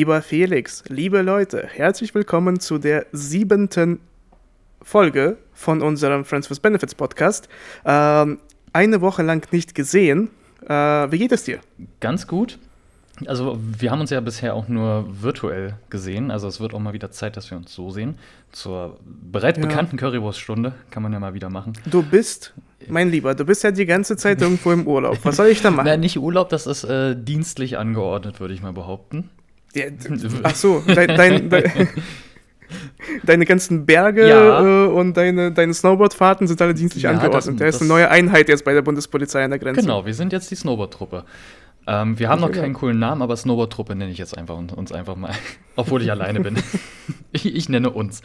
Lieber Felix, liebe Leute, herzlich willkommen zu der siebenten Folge von unserem Friends with Benefits Podcast. Ähm, eine Woche lang nicht gesehen. Äh, wie geht es dir? Ganz gut. Also wir haben uns ja bisher auch nur virtuell gesehen. Also es wird auch mal wieder Zeit, dass wir uns so sehen. Zur bereits ja. bekannten Currywurststunde kann man ja mal wieder machen. Du bist, mein Lieber, du bist ja die ganze Zeit irgendwo im Urlaub. Was soll ich da machen? Nein, nicht Urlaub, das ist äh, dienstlich angeordnet, würde ich mal behaupten. Ja, ach so, dein, dein, dein deine ganzen Berge ja. äh, und deine, deine Snowboardfahrten sind alle dienstlich ja, angeordnet. Da ist eine neue Einheit jetzt bei der Bundespolizei an der Grenze. Genau, wir sind jetzt die Snowboard-Truppe. Ähm, wir haben noch keinen coolen Namen, aber Snowboard-Truppe nenne ich jetzt einfach uns einfach mal. Obwohl ich alleine bin. ich, ich, nenne uns.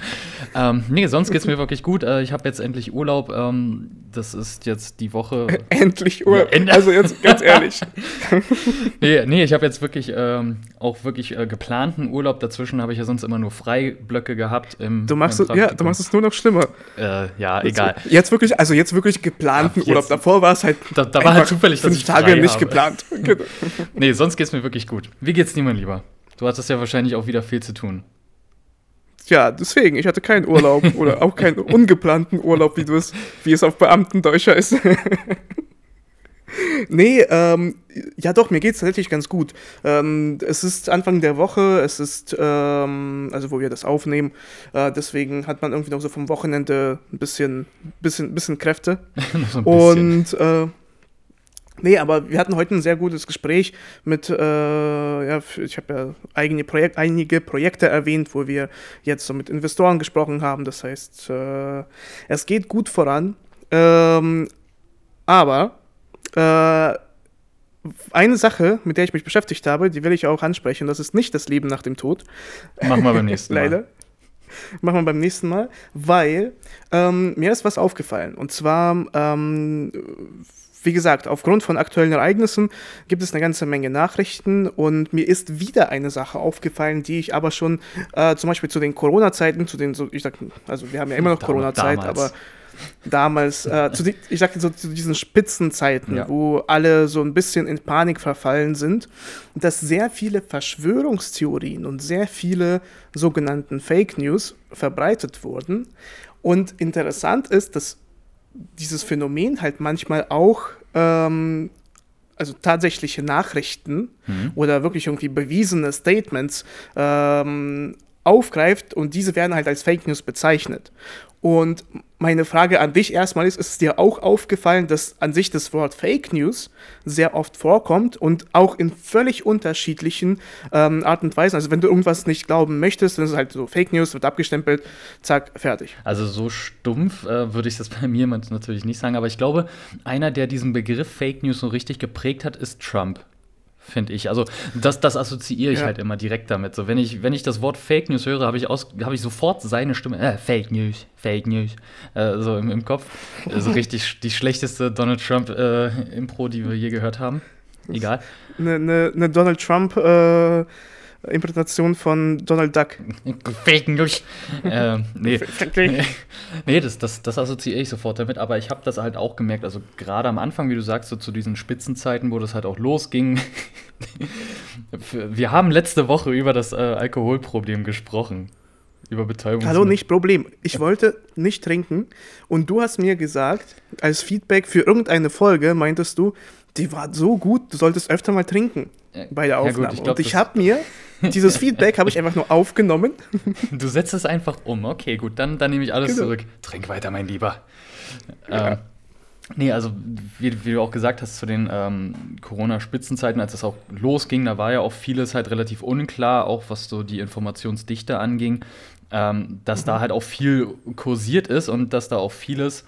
Ähm, nee, sonst geht es mir wirklich gut. Äh, ich habe jetzt endlich Urlaub. Ähm, das ist jetzt die Woche. endlich Urlaub. Ja, also jetzt ganz ehrlich. nee, nee, ich habe jetzt wirklich ähm, auch wirklich äh, geplanten Urlaub. Dazwischen habe ich ja sonst immer nur Freiblöcke gehabt. Im, du machst es, ja, du machst es nur noch schlimmer. Äh, ja, jetzt, egal. Jetzt wirklich, also jetzt wirklich geplanten ja, Urlaub. Davor war es halt. Da, da war halt zufällig, dass fünf ich Tage nicht habe. geplant. Genau. nee, sonst geht es mir wirklich gut. Wie geht's dir, mein Lieber? Du hattest ja wahrscheinlich auch wieder viel zu tun. Ja, deswegen, ich hatte keinen Urlaub oder auch keinen ungeplanten Urlaub, wie, du es, wie es auf Beamtendeutscher ist. nee, ähm, ja doch, mir geht es tatsächlich ganz gut. Ähm, es ist Anfang der Woche, es ist, ähm, also wo wir das aufnehmen, äh, deswegen hat man irgendwie noch so vom Wochenende ein bisschen, bisschen, bisschen Kräfte. so ein bisschen. Und äh, Nee, aber wir hatten heute ein sehr gutes Gespräch mit, äh, ja, ich habe ja eigene Projek einige Projekte erwähnt, wo wir jetzt so mit Investoren gesprochen haben. Das heißt, äh, es geht gut voran. Ähm, aber äh, eine Sache, mit der ich mich beschäftigt habe, die will ich auch ansprechen. Das ist nicht das Leben nach dem Tod. Machen wir beim nächsten Mal. Leider. Machen wir beim nächsten Mal, weil ähm, mir ist was aufgefallen. Und zwar ähm, wie gesagt, aufgrund von aktuellen Ereignissen gibt es eine ganze Menge Nachrichten und mir ist wieder eine Sache aufgefallen, die ich aber schon äh, zum Beispiel zu den Corona-Zeiten, zu den, so, ich sag, also wir haben ja immer noch Corona-Zeit, aber damals, äh, zu die, ich sag so zu diesen Spitzenzeiten, ja. wo alle so ein bisschen in Panik verfallen sind, dass sehr viele Verschwörungstheorien und sehr viele sogenannten Fake News verbreitet wurden. Und interessant ist, dass dieses Phänomen halt manchmal auch ähm, also tatsächliche Nachrichten mhm. oder wirklich irgendwie bewiesene Statements ähm, aufgreift und diese werden halt als Fake News bezeichnet. Und meine Frage an dich erstmal ist, ist es dir auch aufgefallen, dass an sich das Wort Fake News sehr oft vorkommt und auch in völlig unterschiedlichen ähm, Art und Weisen. Also wenn du irgendwas nicht glauben möchtest, dann ist es halt so Fake News, wird abgestempelt, zack, fertig. Also so stumpf äh, würde ich das bei mir natürlich nicht sagen, aber ich glaube, einer, der diesen Begriff Fake News so richtig geprägt hat, ist Trump finde ich. Also das, das assoziiere ich ja. halt immer direkt damit. So, wenn ich, wenn ich das Wort Fake News höre, habe ich, hab ich sofort seine Stimme, äh, Fake News, Fake News, äh, so im, im Kopf. Also richtig die schlechteste Donald Trump-Impro, äh, die wir je gehört haben. Egal. Eine ne, ne Donald Trump äh, Interpretation von Donald Duck. Fake News. äh, nee. nee, das, das, das assoziiere ich sofort damit, aber ich habe das halt auch gemerkt, also gerade am Anfang, wie du sagst, so zu diesen Spitzenzeiten, wo das halt auch losging. Wir haben letzte Woche über das äh, Alkoholproblem gesprochen. Über Betäubung. Hallo, nicht Problem. Ich wollte nicht trinken und du hast mir gesagt, als Feedback für irgendeine Folge meintest du, die war so gut, du solltest öfter mal trinken bei der Aufnahme. Ja, gut, ich glaub, und ich habe mir dieses Feedback habe ich einfach nur aufgenommen. Du setzt es einfach um. Okay, gut, dann, dann nehme ich alles genau. zurück. Trink weiter, mein Lieber. Ja. Ähm, nee, also wie, wie, du auch gesagt hast, zu den ähm, Corona-Spitzenzeiten, als das auch losging, da war ja auch vieles halt relativ unklar, auch was so die Informationsdichte anging, ähm, dass mhm. da halt auch viel kursiert ist und dass da auch vieles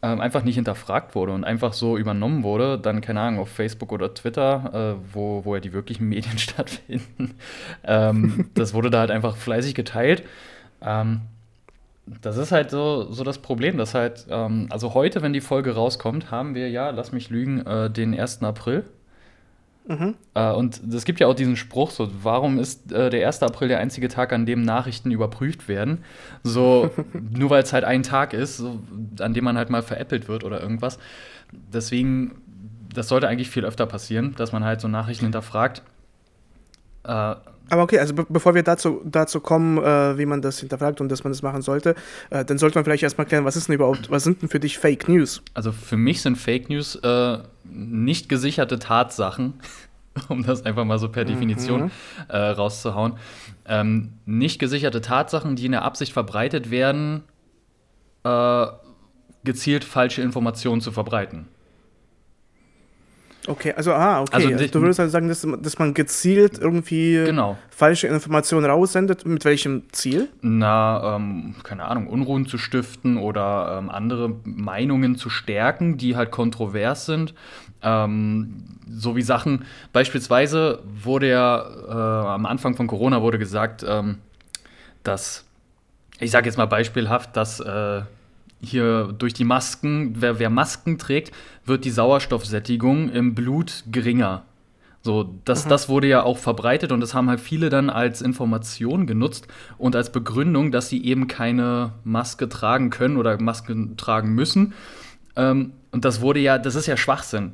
ähm, einfach nicht hinterfragt wurde und einfach so übernommen wurde, dann, keine Ahnung, auf Facebook oder Twitter, äh, wo, wo ja die wirklichen Medien stattfinden, ähm, das wurde da halt einfach fleißig geteilt. Ähm, das ist halt so, so das Problem, dass halt, ähm, also heute, wenn die Folge rauskommt, haben wir ja, lass mich lügen, äh, den 1. April. Mhm. Äh, und es gibt ja auch diesen Spruch, so, warum ist äh, der 1. April der einzige Tag, an dem Nachrichten überprüft werden? So, nur weil es halt ein Tag ist, so, an dem man halt mal veräppelt wird oder irgendwas. Deswegen, das sollte eigentlich viel öfter passieren, dass man halt so Nachrichten hinterfragt. Äh, Aber okay, also be bevor wir dazu, dazu kommen, äh, wie man das hinterfragt und dass man das machen sollte, äh, dann sollte man vielleicht erstmal klären, was ist denn überhaupt, was sind denn für dich Fake News? Also für mich sind Fake News äh, nicht gesicherte Tatsachen, um das einfach mal so per mhm. Definition äh, rauszuhauen. Ähm, nicht gesicherte Tatsachen, die in der Absicht verbreitet werden, äh, gezielt falsche Informationen zu verbreiten. Okay, also, ah, okay. Also, also du würdest also sagen, dass, dass man gezielt irgendwie genau. falsche Informationen raussendet. Mit welchem Ziel? Na, ähm, keine Ahnung, Unruhen zu stiften oder ähm, andere Meinungen zu stärken, die halt kontrovers sind. Ähm, so wie Sachen, beispielsweise wurde ja äh, am Anfang von Corona wurde gesagt, ähm, dass, ich sage jetzt mal beispielhaft, dass äh, hier durch die Masken, wer, wer, Masken trägt, wird die Sauerstoffsättigung im Blut geringer. So, das, mhm. das wurde ja auch verbreitet und das haben halt viele dann als Information genutzt und als Begründung, dass sie eben keine Maske tragen können oder Masken tragen müssen. Ähm, und das wurde ja, das ist ja Schwachsinn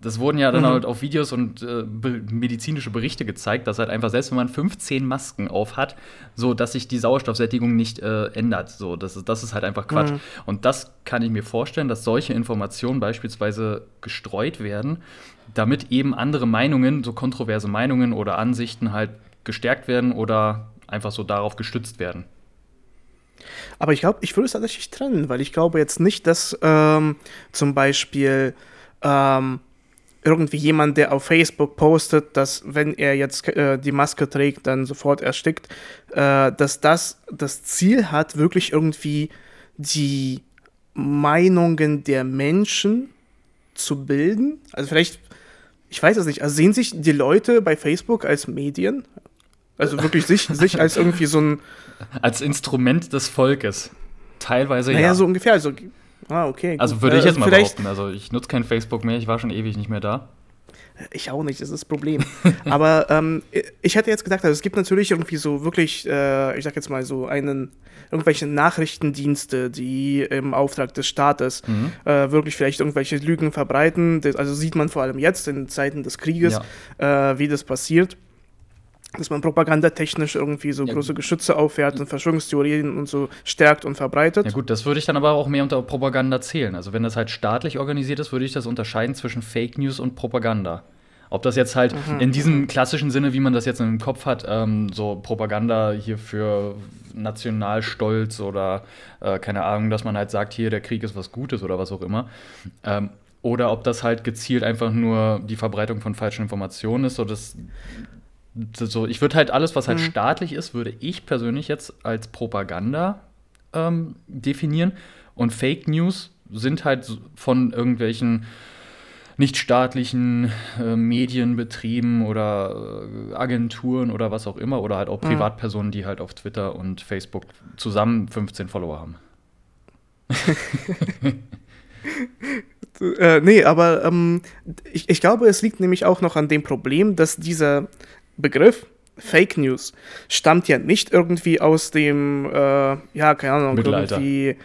das wurden ja dann mhm. halt auf Videos und äh, be medizinische Berichte gezeigt, dass halt einfach selbst wenn man 15 Masken auf hat, so dass sich die Sauerstoffsättigung nicht äh, ändert. So, das ist, das ist halt einfach Quatsch. Mhm. Und das kann ich mir vorstellen, dass solche Informationen beispielsweise gestreut werden, damit eben andere Meinungen, so kontroverse Meinungen oder Ansichten halt gestärkt werden oder einfach so darauf gestützt werden. Aber ich glaube, ich würde es tatsächlich trennen, weil ich glaube jetzt nicht, dass ähm, zum Beispiel ähm, irgendwie jemand, der auf Facebook postet, dass wenn er jetzt äh, die Maske trägt, dann sofort erstickt, äh, dass das das Ziel hat, wirklich irgendwie die Meinungen der Menschen zu bilden. Also vielleicht, ich weiß es nicht, also sehen sich die Leute bei Facebook als Medien? Also wirklich sich, sich als irgendwie so ein... Als Instrument des Volkes. Teilweise naja, ja. Naja, so ungefähr. Also Ah, okay. Also würde ich jetzt mal behaupten. Also ich nutze kein Facebook mehr, ich war schon ewig nicht mehr da. Ich auch nicht, das ist das Problem. Aber ähm, ich hätte jetzt gedacht, also es gibt natürlich irgendwie so wirklich, äh, ich sag jetzt mal so einen, irgendwelche Nachrichtendienste, die im Auftrag des Staates mhm. äh, wirklich vielleicht irgendwelche Lügen verbreiten. Das, also sieht man vor allem jetzt in Zeiten des Krieges, ja. äh, wie das passiert dass man propagandatechnisch irgendwie so ja, große Geschütze auffährt und Verschwörungstheorien und so stärkt und verbreitet. Ja gut, das würde ich dann aber auch mehr unter Propaganda zählen. Also wenn das halt staatlich organisiert ist, würde ich das unterscheiden zwischen Fake News und Propaganda. Ob das jetzt halt mhm. in diesem klassischen Sinne, wie man das jetzt im Kopf hat, ähm, so Propaganda hier für Nationalstolz oder äh, keine Ahnung, dass man halt sagt, hier der Krieg ist was Gutes oder was auch immer. Ähm, oder ob das halt gezielt einfach nur die Verbreitung von falschen Informationen ist. So das so, ich würde halt alles, was halt mhm. staatlich ist, würde ich persönlich jetzt als Propaganda ähm, definieren. Und Fake News sind halt von irgendwelchen nichtstaatlichen äh, Medienbetrieben oder äh, Agenturen oder was auch immer oder halt auch mhm. Privatpersonen, die halt auf Twitter und Facebook zusammen 15 Follower haben. äh, nee, aber ähm, ich, ich glaube, es liegt nämlich auch noch an dem Problem, dass dieser Begriff Fake News stammt ja nicht irgendwie aus dem, äh, ja, keine Ahnung, Mittelalter. irgendwie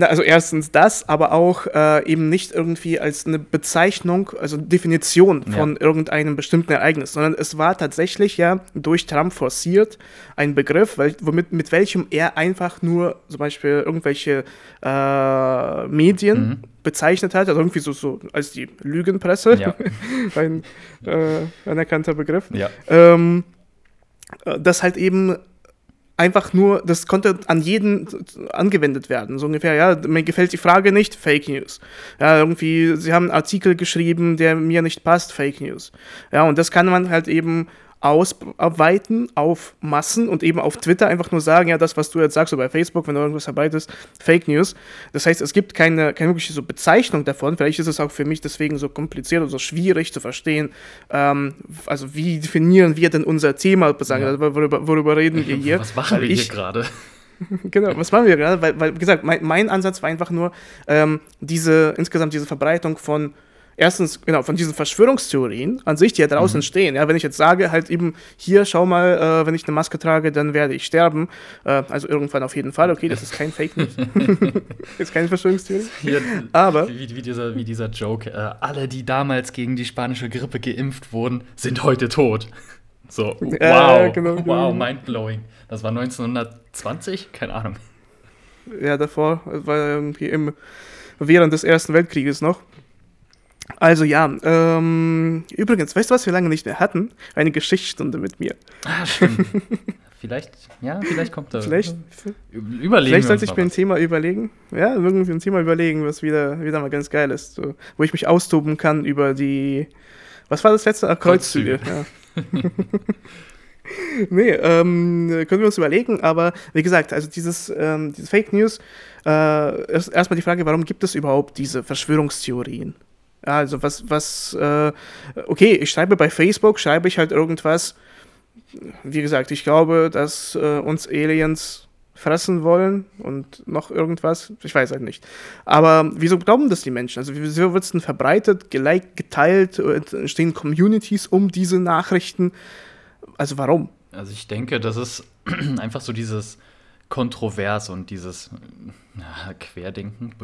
also erstens das, aber auch äh, eben nicht irgendwie als eine Bezeichnung, also Definition von ja. irgendeinem bestimmten Ereignis, sondern es war tatsächlich ja durch Trump forciert ein Begriff, weil, womit, mit welchem er einfach nur zum Beispiel irgendwelche äh, Medien mhm. bezeichnet hat, also irgendwie so, so als die Lügenpresse, ja. ein äh, anerkannter Begriff. Ja. Ähm, äh, das halt eben einfach nur, das konnte an jeden angewendet werden. So ungefähr, ja, mir gefällt die Frage nicht, Fake News. Ja, irgendwie, sie haben einen Artikel geschrieben, der mir nicht passt, Fake News. Ja, und das kann man halt eben ausweiten auf Massen und eben auf Twitter einfach nur sagen, ja, das, was du jetzt sagst, so bei Facebook, wenn du irgendwas verbreitest, Fake News. Das heißt, es gibt keine, keine wirkliche so Bezeichnung davon. Vielleicht ist es auch für mich deswegen so kompliziert und so schwierig zu verstehen. Ähm, also, wie definieren wir denn unser Thema? Sagen, ja. worüber, worüber reden wir hier? Was machen wir hier gerade? genau, was machen wir gerade? Weil, weil, wie gesagt, mein, mein Ansatz war einfach nur, ähm, diese, insgesamt diese Verbreitung von erstens, genau, von diesen Verschwörungstheorien an sich, die ja draußen mhm. stehen. Ja, wenn ich jetzt sage, halt eben, hier, schau mal, äh, wenn ich eine Maske trage, dann werde ich sterben. Äh, also irgendwann auf jeden Fall, okay, das ist kein Fake News. ist keine Verschwörungstheorie. Hier, Aber. Wie, wie, dieser, wie dieser Joke, äh, alle, die damals gegen die spanische Grippe geimpft wurden, sind heute tot. So, wow, äh, genau, wow, mindblowing. Das war 1920? Keine Ahnung. Ja, davor, war irgendwie im, während des Ersten Weltkrieges noch. Also ja, ähm, übrigens, weißt du, was wir lange nicht mehr hatten? Eine Geschichtsstunde mit mir. Ah, stimmt. vielleicht, ja, vielleicht kommt da. Vielleicht, überlegen vielleicht sollte ich mir ein Thema überlegen. Ja, irgendwie ein Thema überlegen, was wieder, wieder mal ganz geil ist. So, wo ich mich austoben kann über die. Was war das letzte? Ah, Kreuzzüge. Kreuzzüge. Ja. nee, ähm, können wir uns überlegen, aber wie gesagt, also dieses, ähm, diese Fake News, äh, ist erstmal die Frage, warum gibt es überhaupt diese Verschwörungstheorien? Also was, was, äh, okay, ich schreibe bei Facebook, schreibe ich halt irgendwas. Wie gesagt, ich glaube, dass äh, uns Aliens fressen wollen und noch irgendwas. Ich weiß halt nicht. Aber wieso glauben das die Menschen? Also wieso wird es denn verbreitet, geliked, geteilt, entstehen Communities um diese Nachrichten? Also warum? Also ich denke, das ist einfach so dieses kontrovers und dieses na, Querdenken.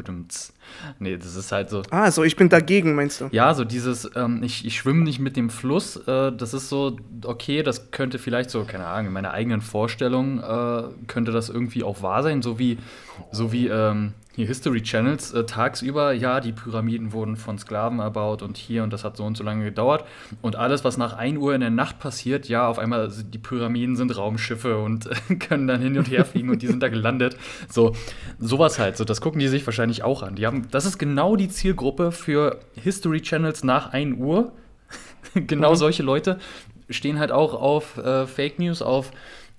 Nee, das ist halt so. Ah, so, ich bin dagegen, meinst du? Ja, so dieses, ähm, ich, ich schwimme nicht mit dem Fluss. Äh, das ist so, okay, das könnte vielleicht so, keine Ahnung, in meiner eigenen Vorstellung äh, könnte das irgendwie auch wahr sein, so wie, so wie ähm, hier History Channels äh, tagsüber, ja, die Pyramiden wurden von Sklaven erbaut und hier und das hat so und so lange gedauert. Und alles, was nach 1 Uhr in der Nacht passiert, ja, auf einmal die Pyramiden sind Raumschiffe und äh, können dann hin und her fliegen und die sind da gelandet. So, sowas halt, so, das gucken die sich wahrscheinlich auch an. Die haben, das ist genau die Zielgruppe für History Channels nach 1 Uhr. genau mhm. solche Leute stehen halt auch auf äh, Fake News, auf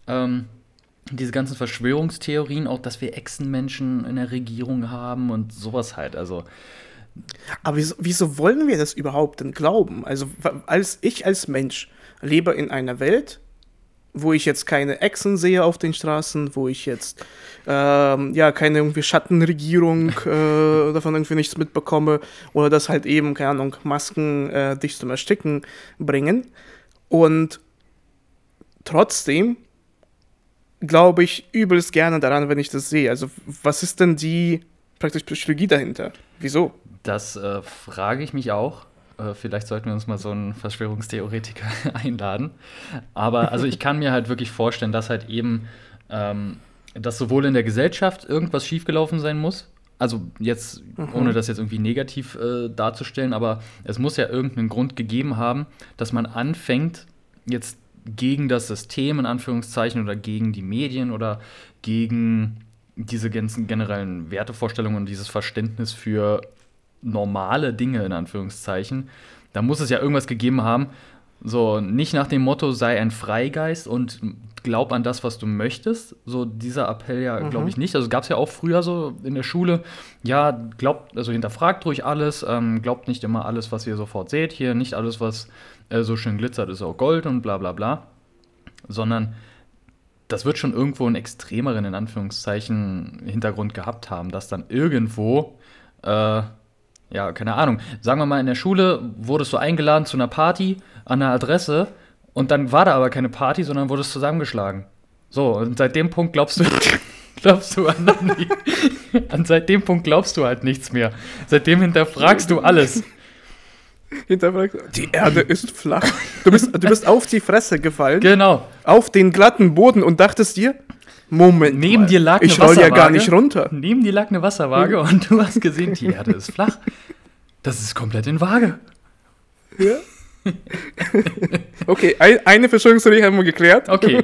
ähm, diese ganzen Verschwörungstheorien, auch dass wir Echsenmenschen in der Regierung haben und sowas halt. Also. Aber wieso, wieso wollen wir das überhaupt denn glauben? Also, als ich als Mensch lebe in einer Welt, wo ich jetzt keine Echsen sehe auf den Straßen, wo ich jetzt ähm, ja keine irgendwie Schattenregierung äh, davon irgendwie nichts mitbekomme oder dass halt eben keine Ahnung Masken äh, dich zum Ersticken bringen und trotzdem glaube ich übelst gerne daran, wenn ich das sehe. Also, was ist denn die praktisch Psychologie dahinter? Wieso? Das äh, frage ich mich auch. Äh, vielleicht sollten wir uns mal so einen Verschwörungstheoretiker einladen. Aber also ich kann mir halt wirklich vorstellen, dass halt eben, ähm, dass sowohl in der Gesellschaft irgendwas schiefgelaufen sein muss. Also jetzt, mhm. ohne das jetzt irgendwie negativ äh, darzustellen, aber es muss ja irgendeinen Grund gegeben haben, dass man anfängt, jetzt gegen das System in Anführungszeichen oder gegen die Medien oder gegen diese ganzen generellen Wertevorstellungen und dieses Verständnis für normale Dinge in Anführungszeichen. Da muss es ja irgendwas gegeben haben. So, nicht nach dem Motto, sei ein Freigeist und glaub an das, was du möchtest. So, dieser Appell ja, mhm. glaube ich, nicht. Also gab es ja auch früher so in der Schule, ja, glaubt, also hinterfragt ruhig alles, ähm, glaubt nicht immer alles, was ihr sofort seht. Hier nicht alles, was äh, so schön glitzert, ist auch Gold und bla bla bla. Sondern das wird schon irgendwo einen extremeren, in Anführungszeichen, Hintergrund gehabt haben, dass dann irgendwo, äh, ja, keine Ahnung, sagen wir mal, in der Schule wurdest du eingeladen zu einer Party an einer Adresse und dann war da aber keine Party, sondern wurdest zusammengeschlagen. So, und seit dem Punkt glaubst du, glaubst du an, an seit dem Punkt glaubst du halt nichts mehr. Seitdem hinterfragst du alles hinterfragt. Die Erde ist flach. Du bist, du bist auf die Fresse gefallen. Genau. Auf den glatten Boden und dachtest dir, Moment. Neben mal, dir lag eine ich roll ja gar nicht runter. Neben dir lag eine Wasserwaage hm. und du hast gesehen, die Erde ist flach. Das ist komplett in Waage. Ja. okay, ein, eine Verschwörungstheorie haben wir geklärt. Okay.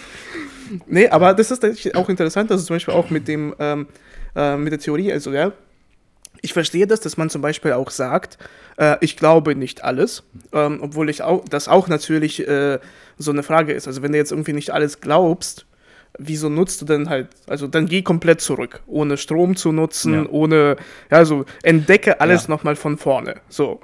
nee, aber das ist auch interessant, dass es zum Beispiel auch mit dem ähm, äh, mit der Theorie, also ja, ich verstehe das, dass man zum Beispiel auch sagt, äh, ich glaube nicht alles, ähm, obwohl ich auch, das auch natürlich äh, so eine Frage ist. Also wenn du jetzt irgendwie nicht alles glaubst, wieso nutzt du denn halt, also dann geh komplett zurück, ohne Strom zu nutzen, ja. ohne, ja, also entdecke alles ja. nochmal von vorne. So,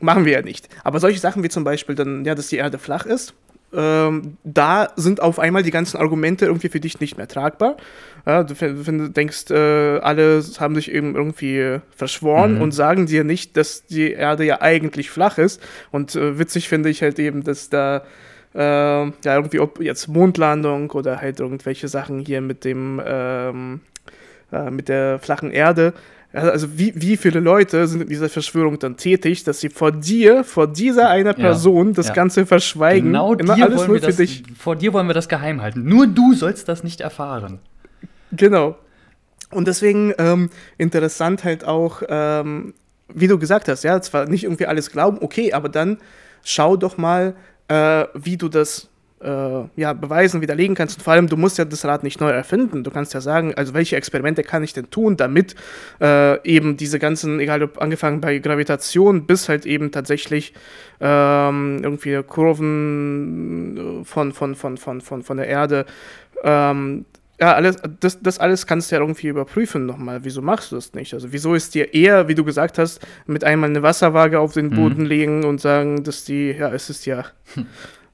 machen wir ja nicht. Aber solche Sachen wie zum Beispiel dann, ja, dass die Erde flach ist, ähm, da sind auf einmal die ganzen Argumente irgendwie für dich nicht mehr tragbar. Ja, du, wenn du denkst, äh, alle haben sich eben irgendwie verschworen mhm. und sagen dir nicht, dass die Erde ja eigentlich flach ist. Und äh, witzig finde ich halt eben, dass da äh, ja irgendwie ob jetzt Mondlandung oder halt irgendwelche Sachen hier mit dem ähm, äh, mit der flachen Erde. Also wie, wie viele Leute sind in dieser Verschwörung dann tätig, dass sie vor dir, vor dieser einer Person ja, das ja. Ganze verschweigen? Genau dir alles wollen wir das, vor dir wollen wir das geheim halten. Nur du sollst das nicht erfahren. Genau. Und deswegen ähm, interessant halt auch, ähm, wie du gesagt hast, ja, zwar nicht irgendwie alles glauben, okay, aber dann schau doch mal, äh, wie du das äh, ja, beweisen, widerlegen kannst. Und vor allem, du musst ja das Rad nicht neu erfinden. Du kannst ja sagen, also welche Experimente kann ich denn tun, damit äh, eben diese ganzen, egal ob angefangen bei Gravitation bis halt eben tatsächlich ähm, irgendwie Kurven von, von, von, von, von, von der Erde ähm, ja, alles, das, das alles kannst du ja irgendwie überprüfen nochmal. Wieso machst du das nicht? Also, wieso ist dir eher, wie du gesagt hast, mit einmal eine Wasserwaage auf den Boden mhm. legen und sagen, dass die, ja, es ist ja,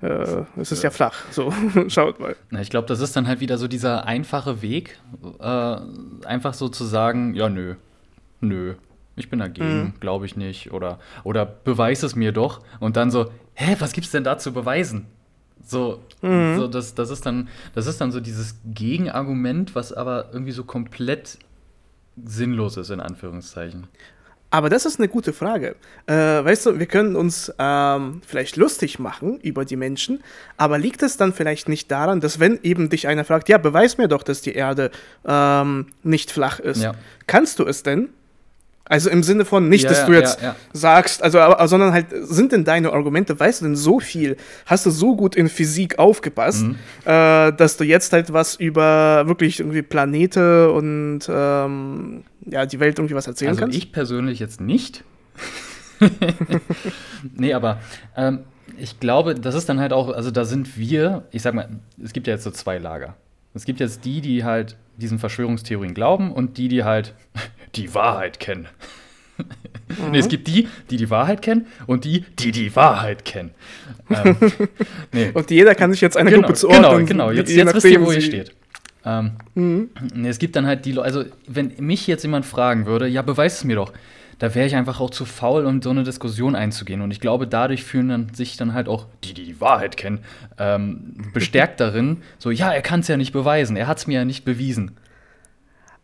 äh, es ist ja. ja flach. So, schaut mal. Na, ich glaube, das ist dann halt wieder so dieser einfache Weg, äh, einfach so zu sagen, ja, nö, nö, ich bin dagegen, mhm. glaube ich nicht. Oder, oder beweis es mir doch. Und dann so, hä, was gibt's denn da zu beweisen? So, mhm. so das, das, ist dann, das ist dann so dieses Gegenargument, was aber irgendwie so komplett sinnlos ist, in Anführungszeichen. Aber das ist eine gute Frage. Äh, weißt du, wir können uns ähm, vielleicht lustig machen über die Menschen, aber liegt es dann vielleicht nicht daran, dass wenn eben dich einer fragt, ja, beweis mir doch, dass die Erde ähm, nicht flach ist, ja. kannst du es denn? Also im Sinne von nicht, ja, dass du jetzt ja, ja. sagst, also, aber, sondern halt, sind denn deine Argumente, weißt du denn so viel, hast du so gut in Physik aufgepasst, mhm. äh, dass du jetzt halt was über wirklich irgendwie Planete und ähm, ja, die Welt irgendwie was erzählen also kannst? Ich persönlich jetzt nicht. nee, aber ähm, ich glaube, das ist dann halt auch, also da sind wir, ich sag mal, es gibt ja jetzt so zwei Lager. Es gibt jetzt die, die halt diesen Verschwörungstheorien glauben und die, die halt die Wahrheit kennen. Mhm. nee, es gibt die, die die Wahrheit kennen und die, die die Wahrheit kennen. Ähm, nee. Und jeder kann sich jetzt eine genau, Gruppe zuordnen. Genau, genau. Jetzt, jetzt wisst ihr, wo ihr steht. Ähm, mhm. es gibt dann halt die Leute, also wenn mich jetzt jemand fragen würde, ja, beweis es mir doch, da wäre ich einfach auch zu faul, um so eine Diskussion einzugehen. Und ich glaube, dadurch fühlen dann sich dann halt auch die, die die Wahrheit kennen, ähm, bestärkt darin, so, ja, er kann es ja nicht beweisen, er hat es mir ja nicht bewiesen.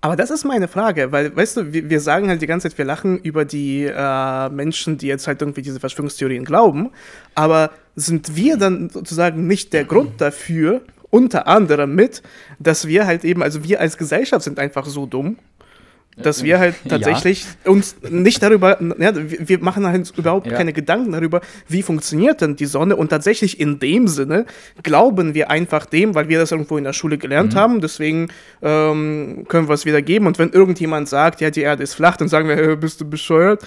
Aber das ist meine Frage, weil, weißt du, wir, wir sagen halt die ganze Zeit, wir lachen über die äh, Menschen, die jetzt halt irgendwie diese Verschwörungstheorien glauben, aber sind wir dann sozusagen nicht der Grund dafür, unter anderem mit, dass wir halt eben, also wir als Gesellschaft sind einfach so dumm dass wir halt tatsächlich ja. uns nicht darüber, ja, wir machen halt überhaupt ja. keine Gedanken darüber, wie funktioniert denn die Sonne und tatsächlich in dem Sinne glauben wir einfach dem, weil wir das irgendwo in der Schule gelernt mhm. haben, deswegen ähm, können wir es wieder geben und wenn irgendjemand sagt, ja, die Erde ist flach, dann sagen wir, hey, bist du bescheuert?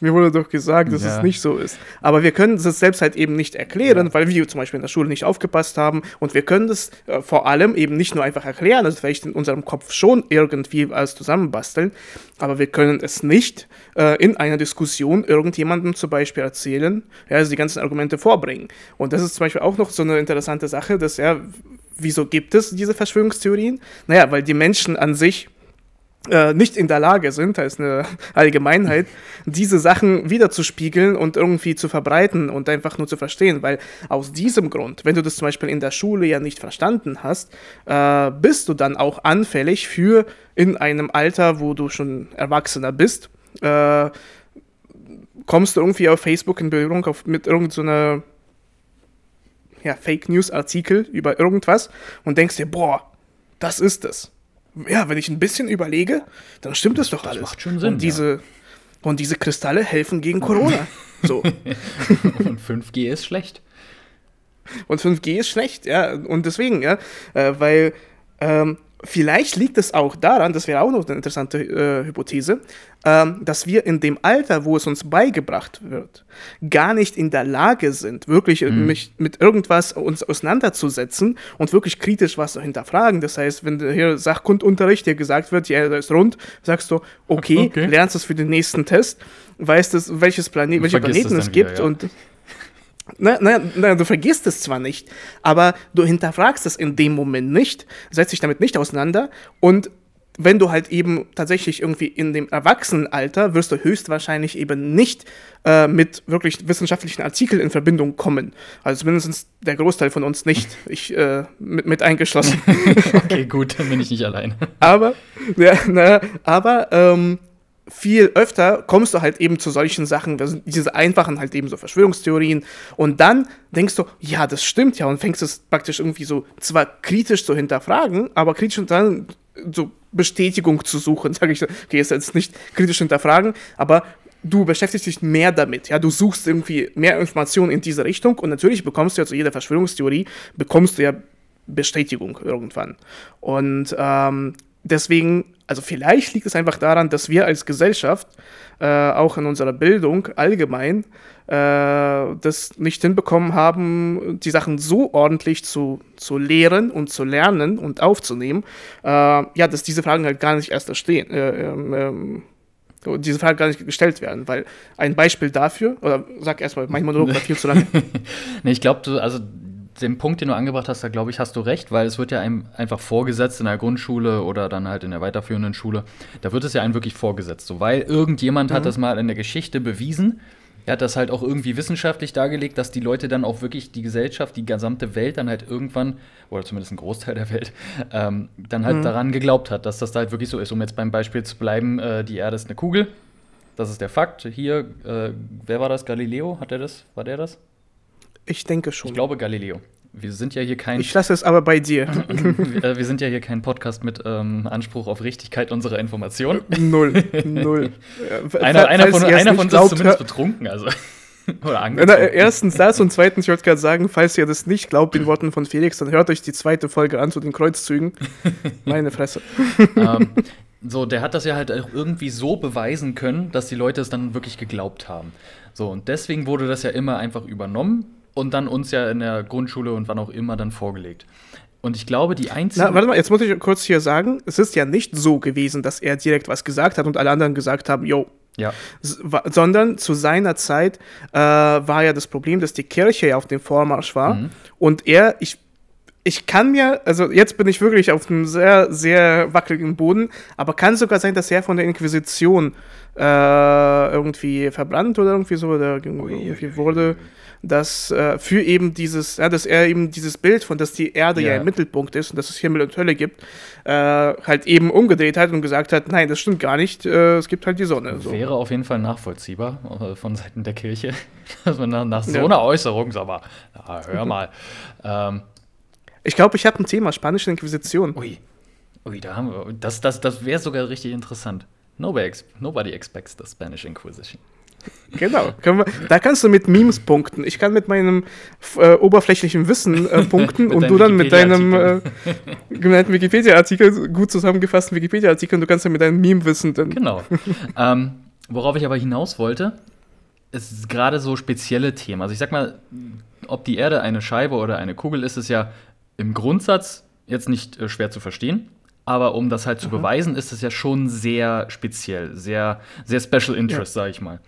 Mir wurde doch gesagt, dass ja. es nicht so ist. Aber wir können es selbst halt eben nicht erklären, ja. weil wir zum Beispiel in der Schule nicht aufgepasst haben. Und wir können das äh, vor allem eben nicht nur einfach erklären, also vielleicht in unserem Kopf schon irgendwie alles zusammenbasteln, aber wir können es nicht äh, in einer Diskussion irgendjemandem zum Beispiel erzählen, ja, also die ganzen Argumente vorbringen. Und das ist zum Beispiel auch noch so eine interessante Sache, dass ja, wieso gibt es diese Verschwörungstheorien? Naja, weil die Menschen an sich äh, nicht in der Lage sind, ist eine Allgemeinheit, diese Sachen wiederzuspiegeln und irgendwie zu verbreiten und einfach nur zu verstehen, weil aus diesem Grund, wenn du das zum Beispiel in der Schule ja nicht verstanden hast, äh, bist du dann auch anfällig für in einem Alter, wo du schon Erwachsener bist, äh, kommst du irgendwie auf Facebook in Berührung auf, mit irgendeiner so ja, Fake News Artikel über irgendwas und denkst dir, boah, das ist es ja, wenn ich ein bisschen überlege, dann stimmt es doch das alles. Macht schon Sinn. Und diese, ja. und diese Kristalle helfen gegen Corona. so. und 5G ist schlecht. Und 5G ist schlecht, ja. Und deswegen, ja, äh, weil ähm, vielleicht liegt es auch daran, das wäre auch noch eine interessante äh, Hypothese, ähm, dass wir in dem Alter, wo es uns beigebracht wird, gar nicht in der Lage sind, wirklich mhm. mich mit irgendwas uns auseinanderzusetzen und wirklich kritisch was zu hinterfragen. Das heißt, wenn hier Sachkundunterricht dir gesagt wird, ja, da ist rund, sagst du, okay, okay. lernst es für den nächsten Test, weißt es, welches Planet, welche Planeten es gibt wieder, ja. und Naja, na, na, du vergisst es zwar nicht, aber du hinterfragst es in dem Moment nicht, setzt dich damit nicht auseinander und wenn du halt eben tatsächlich irgendwie in dem Erwachsenenalter wirst du höchstwahrscheinlich eben nicht äh, mit wirklich wissenschaftlichen Artikeln in Verbindung kommen. Also zumindest der Großteil von uns nicht. Ich äh, mit, mit eingeschlossen. okay, gut, dann bin ich nicht allein. Aber, ja, na, aber ähm, viel öfter kommst du halt eben zu solchen Sachen, diese einfachen halt eben so Verschwörungstheorien und dann denkst du, ja, das stimmt ja und fängst es praktisch irgendwie so zwar kritisch zu hinterfragen, aber kritisch und dann so Bestätigung zu suchen, sage ich, okay, ist jetzt nicht kritisch hinterfragen, aber du beschäftigst dich mehr damit, ja, du suchst irgendwie mehr Informationen in diese Richtung und natürlich bekommst du ja zu jeder Verschwörungstheorie, bekommst du ja Bestätigung irgendwann. Und ähm, deswegen, also vielleicht liegt es einfach daran, dass wir als Gesellschaft, äh, auch in unserer Bildung allgemein, äh, das nicht hinbekommen haben, die Sachen so ordentlich zu, zu lehren und zu lernen und aufzunehmen, äh, ja, dass diese Fragen halt gar nicht erst entstehen. Äh, ähm, ähm, diese Frage gar nicht gestellt werden, weil ein Beispiel dafür, oder sag erstmal, mein Monolog war viel zu lang. nee, ich glaube, also den Punkt, den du angebracht hast, da glaube ich, hast du recht, weil es wird ja einem einfach vorgesetzt in der Grundschule oder dann halt in der weiterführenden Schule. Da wird es ja einem wirklich vorgesetzt, so weil irgendjemand mhm. hat das mal in der Geschichte bewiesen. Er hat das halt auch irgendwie wissenschaftlich dargelegt, dass die Leute dann auch wirklich die Gesellschaft, die gesamte Welt dann halt irgendwann, oder zumindest ein Großteil der Welt, ähm, dann halt mhm. daran geglaubt hat, dass das da halt wirklich so ist. Um jetzt beim Beispiel zu bleiben, äh, die Erde ist eine Kugel. Das ist der Fakt. Hier, äh, wer war das? Galileo? Hat er das? War der das? Ich denke schon. Ich glaube Galileo. Wir sind ja hier kein. Ich lasse es aber bei dir. wir sind ja hier kein Podcast mit ähm, Anspruch auf Richtigkeit unserer Informationen. Null. Null. einer, einer von, einer von uns ist zumindest betrunken, also. Oder Na, erstens das und zweitens, ich wollte gerade sagen, falls ihr das nicht glaubt, den Worten von Felix, dann hört euch die zweite Folge an zu den Kreuzzügen. Meine Fresse. ähm, so, der hat das ja halt auch irgendwie so beweisen können, dass die Leute es dann wirklich geglaubt haben. So, und deswegen wurde das ja immer einfach übernommen und dann uns ja in der Grundschule und wann auch immer dann vorgelegt. Und ich glaube, die einzige. Na, warte mal, jetzt muss ich kurz hier sagen, es ist ja nicht so gewesen, dass er direkt was gesagt hat und alle anderen gesagt haben, yo. Ja. Sondern zu seiner Zeit äh, war ja das Problem, dass die Kirche ja auf dem Vormarsch war. Mhm. Und er, ich, ich kann mir, also jetzt bin ich wirklich auf einem sehr, sehr wackeligen Boden, aber kann sogar sein, dass er von der Inquisition äh, irgendwie verbrannt oder irgendwie so oder irgendwie wurde dass äh, für eben dieses, ja, dass er eben dieses Bild von, dass die Erde ja, ja im Mittelpunkt ist und dass es Himmel und Hölle gibt, äh, halt eben umgedreht hat und gesagt hat, nein, das stimmt gar nicht, äh, es gibt halt die Sonne. So. Wäre auf jeden Fall nachvollziehbar äh, von Seiten der Kirche, dass man nach, nach so ja. einer Äußerung, sag mal, ja, hör mal. ähm, ich glaube, ich habe ein Thema, spanische Inquisition. Ui, ui, da haben wir, das, das, das wäre sogar richtig interessant. Nobody, nobody expects the Spanish Inquisition. Genau. Da kannst du mit Memes punkten. Ich kann mit meinem äh, oberflächlichen Wissen äh, punkten und du dann mit deinem äh, Wikipedia-Artikel, gut zusammengefassten Wikipedia-Artikel, und du kannst dann mit deinem Meme-Wissen dann. Genau. ähm, worauf ich aber hinaus wollte, ist gerade so spezielle Themen. Also ich sag mal, ob die Erde eine Scheibe oder eine Kugel ist, ist ja im Grundsatz jetzt nicht äh, schwer zu verstehen. Aber um das halt zu mhm. beweisen, ist es ja schon sehr speziell, sehr, sehr Special Interest, ja. sage ich mal.